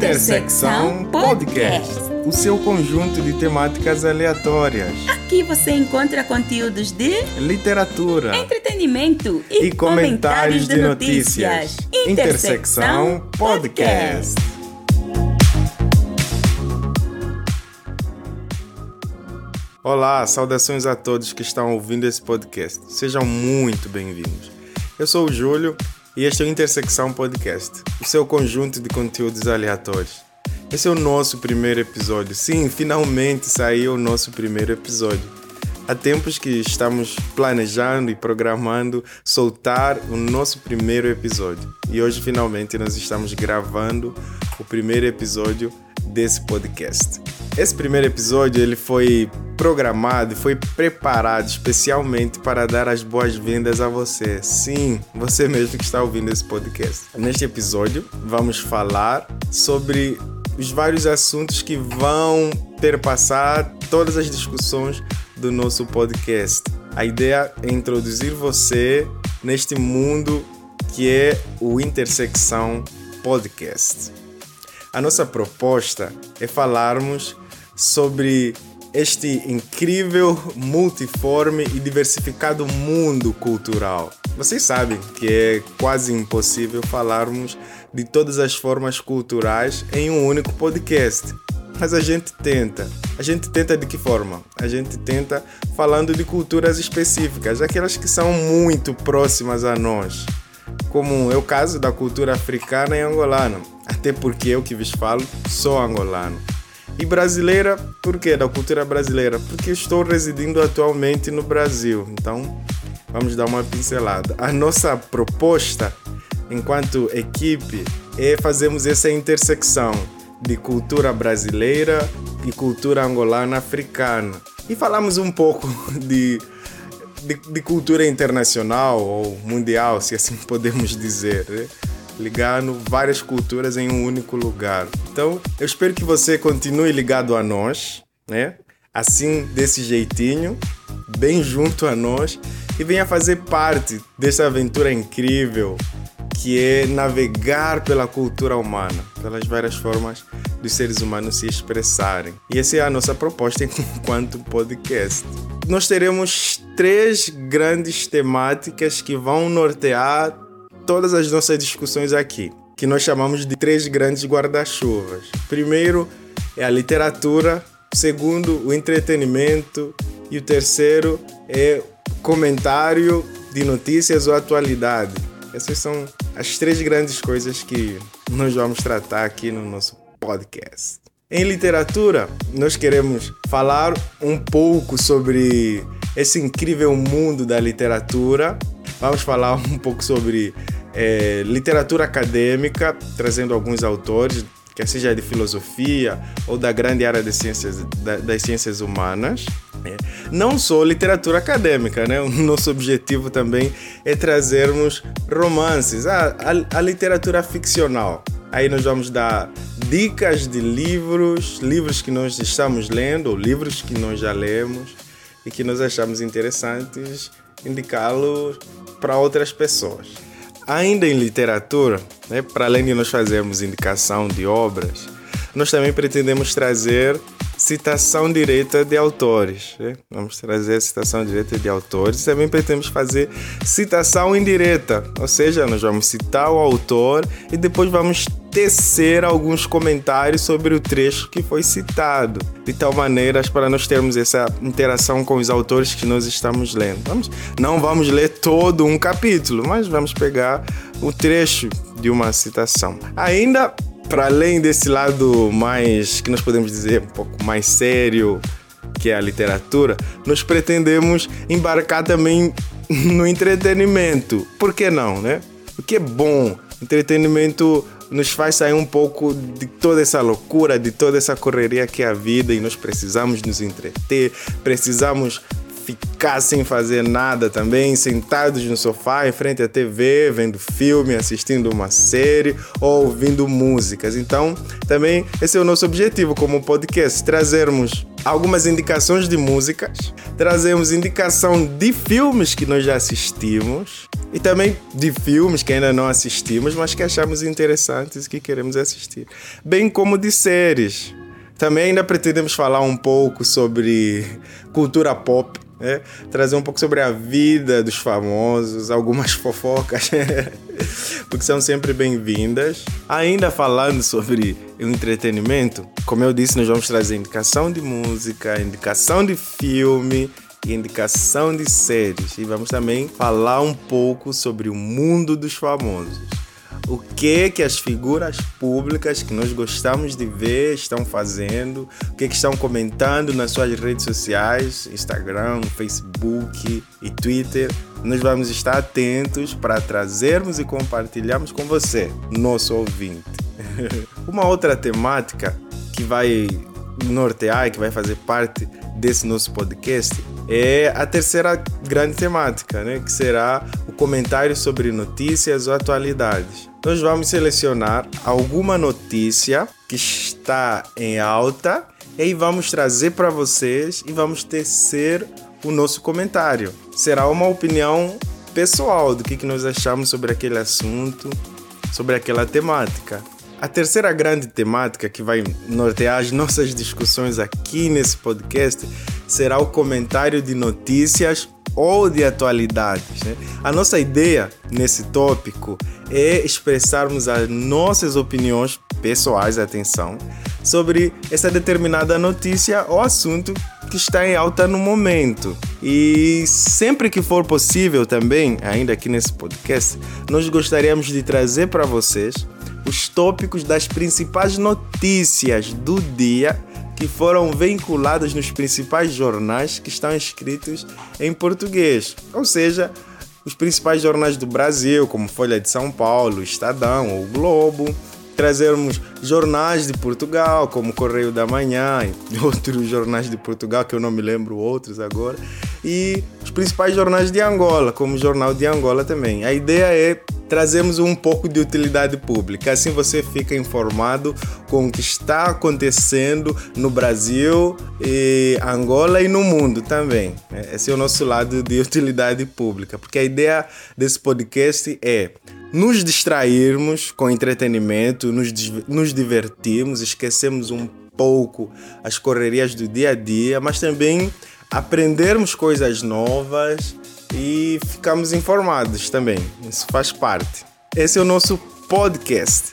Intersecção Podcast o seu conjunto de temáticas aleatórias. Aqui você encontra conteúdos de literatura, entretenimento e, e comentários, comentários, de, notícias. notícias. Intersecção Podcast. Olá, saudações a todos que estão ouvindo esse podcast. Sejam muito bem-vindos. Eu sou o Júlio e este é o Intersecção Podcast, o seu conjunto de conteúdos aleatórios. Esse é o nosso primeiro episódio. Sim, finalmente saiu o nosso primeiro episódio. Há tempos que estamos planejando e programando soltar o nosso primeiro episódio. E hoje finalmente nós estamos gravando o primeiro episódio desse podcast. Esse primeiro episódio ele foi programado e foi preparado especialmente para dar as boas-vindas a você. Sim, você mesmo que está ouvindo esse podcast. Neste episódio vamos falar sobre os vários assuntos que vão perpassar todas as discussões do nosso podcast. A ideia é introduzir você neste mundo que é o Intersecção Podcast. A nossa proposta é falarmos sobre este incrível, multiforme e diversificado mundo cultural. Vocês sabem que é quase impossível falarmos de todas as formas culturais em um único podcast. Mas a gente tenta. A gente tenta de que forma? A gente tenta falando de culturas específicas, aquelas que são muito próximas a nós. Como é o caso da cultura africana e angolana. Até porque eu que vos falo sou angolano. E brasileira, por que da cultura brasileira? Porque estou residindo atualmente no Brasil. Então, vamos dar uma pincelada. A nossa proposta enquanto equipe, é fazermos essa intersecção de cultura brasileira e cultura angolana africana. E falamos um pouco de, de, de cultura internacional ou mundial, se assim podemos dizer. Né? Ligando várias culturas em um único lugar. Então, eu espero que você continue ligado a nós, né? Assim, desse jeitinho, bem junto a nós e venha fazer parte dessa aventura incrível que é navegar pela cultura humana, pelas várias formas dos seres humanos se expressarem. E essa é a nossa proposta enquanto podcast. Nós teremos três grandes temáticas que vão nortear todas as nossas discussões aqui, que nós chamamos de três grandes guarda-chuvas. Primeiro é a literatura, segundo o entretenimento e o terceiro é comentário de notícias ou atualidade. Essas são as três grandes coisas que nós vamos tratar aqui no nosso podcast. Em literatura, nós queremos falar um pouco sobre esse incrível mundo da literatura. Vamos falar um pouco sobre é, literatura acadêmica, trazendo alguns autores, quer seja de filosofia ou da grande área das ciências, das ciências humanas. É. Não só literatura acadêmica, né? O nosso objetivo também é trazermos romances, a, a, a literatura ficcional. Aí nós vamos dar dicas de livros, livros que nós estamos lendo, ou livros que nós já lemos e que nós achamos interessantes indicá-los para outras pessoas. Ainda em literatura, né, para além de nós fazermos indicação de obras, nós também pretendemos trazer citação direta de autores. Né? Vamos trazer citação direta de autores. Também pretendemos fazer citação indireta, ou seja, nós vamos citar o autor e depois vamos tecer alguns comentários sobre o trecho que foi citado, de tal maneira para nós termos essa interação com os autores que nós estamos lendo. Vamos, não vamos ler todo um capítulo, mas vamos pegar o trecho de uma citação. Ainda para além desse lado mais, que nós podemos dizer, um pouco mais sério, que é a literatura, nós pretendemos embarcar também no entretenimento. Por que não, né? O que é bom? Entretenimento nos faz sair um pouco de toda essa loucura, de toda essa correria que é a vida e nós precisamos nos entreter, precisamos ficar sem fazer nada também, sentados no sofá em frente à TV, vendo filme, assistindo uma série ou ouvindo músicas. Então, também esse é o nosso objetivo como podcast, trazermos algumas indicações de músicas, trazemos indicação de filmes que nós já assistimos. E também de filmes que ainda não assistimos, mas que achamos interessantes e que queremos assistir, bem como de séries. Também ainda pretendemos falar um pouco sobre cultura pop é, trazer um pouco sobre a vida dos famosos, algumas fofocas, porque são sempre bem-vindas. Ainda falando sobre o entretenimento, como eu disse, nós vamos trazer indicação de música, indicação de filme indicação de séries. E vamos também falar um pouco sobre o mundo dos famosos o que que as figuras públicas que nós gostamos de ver estão fazendo, o que que estão comentando nas suas redes sociais, Instagram, Facebook e Twitter. Nós vamos estar atentos para trazermos e compartilharmos com você, nosso ouvinte. Uma outra temática que vai nortear que vai fazer parte desse nosso podcast é a terceira grande temática, né? que será o comentário sobre notícias ou atualidades. Nós vamos selecionar alguma notícia que está em alta e aí vamos trazer para vocês e vamos tecer o nosso comentário. Será uma opinião pessoal do que, que nós achamos sobre aquele assunto, sobre aquela temática. A terceira grande temática que vai nortear as nossas discussões aqui nesse podcast será o comentário de notícias ou de atualidades. Né? A nossa ideia nesse tópico é expressarmos as nossas opiniões pessoais, atenção, sobre essa determinada notícia ou assunto que está em alta no momento. E sempre que for possível também, ainda aqui nesse podcast, nós gostaríamos de trazer para vocês os tópicos das principais notícias do dia que foram vinculadas nos principais jornais que estão escritos em português, ou seja, os principais jornais do Brasil, como Folha de São Paulo, Estadão ou Globo, trazermos jornais de Portugal, como Correio da Manhã e outros jornais de Portugal, que eu não me lembro outros agora, e os principais jornais de Angola, como o Jornal de Angola também. A ideia é trazemos um pouco de utilidade pública. Assim você fica informado com o que está acontecendo no Brasil, e Angola e no mundo também. Esse é o nosso lado de utilidade pública, porque a ideia desse podcast é nos distrairmos com entretenimento, nos, nos divertirmos, esquecemos um pouco as correrias do dia a dia, mas também aprendermos coisas novas e ficamos informados também. Isso faz parte. Esse é o nosso podcast.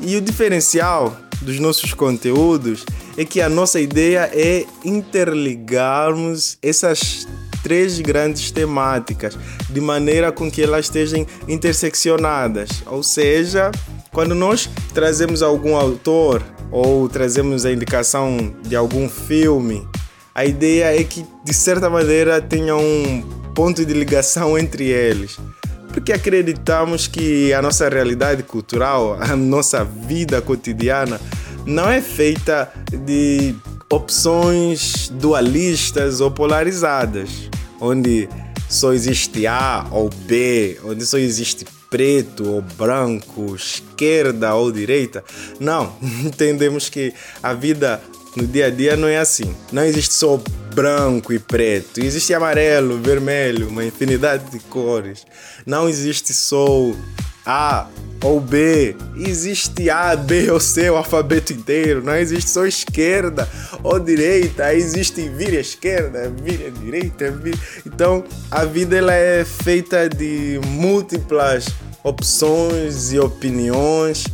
E o diferencial dos nossos conteúdos é que a nossa ideia é interligarmos essas três grandes temáticas de maneira com que elas estejam interseccionadas. Ou seja, quando nós trazemos algum autor ou trazemos a indicação de algum filme, a ideia é que de certa maneira tenha um ponto de ligação entre eles. Porque acreditamos que a nossa realidade cultural, a nossa vida cotidiana, não é feita de opções dualistas ou polarizadas, onde só existe A ou B, onde só existe preto ou branco, esquerda ou direita. Não, entendemos que a vida no dia a dia não é assim. Não existe só branco e preto. Existe amarelo, vermelho, uma infinidade de cores. Não existe só A ou B. Existe A, B ou C, o alfabeto inteiro. Não existe só esquerda ou direita. Existe vira esquerda, vira direita. Vira... Então, a vida ela é feita de múltiplas opções e opiniões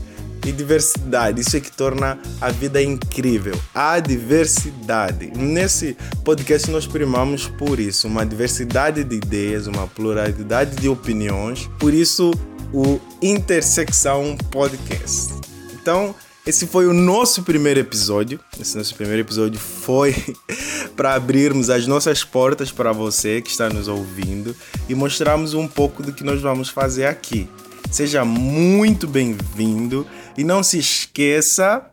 e diversidade. Isso é que torna a vida incrível. A diversidade. Nesse podcast nós primamos por isso, uma diversidade de ideias, uma pluralidade de opiniões. Por isso o Intersecção Podcast. Então, esse foi o nosso primeiro episódio. Esse nosso primeiro episódio foi para abrirmos as nossas portas para você que está nos ouvindo e mostrarmos um pouco do que nós vamos fazer aqui. Seja muito bem-vindo e não se esqueça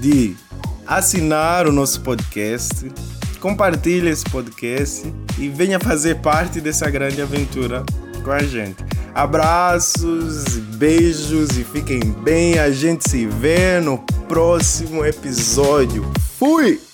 de assinar o nosso podcast, compartilhe esse podcast e venha fazer parte dessa grande aventura com a gente. Abraços, beijos e fiquem bem. A gente se vê no próximo episódio. Fui!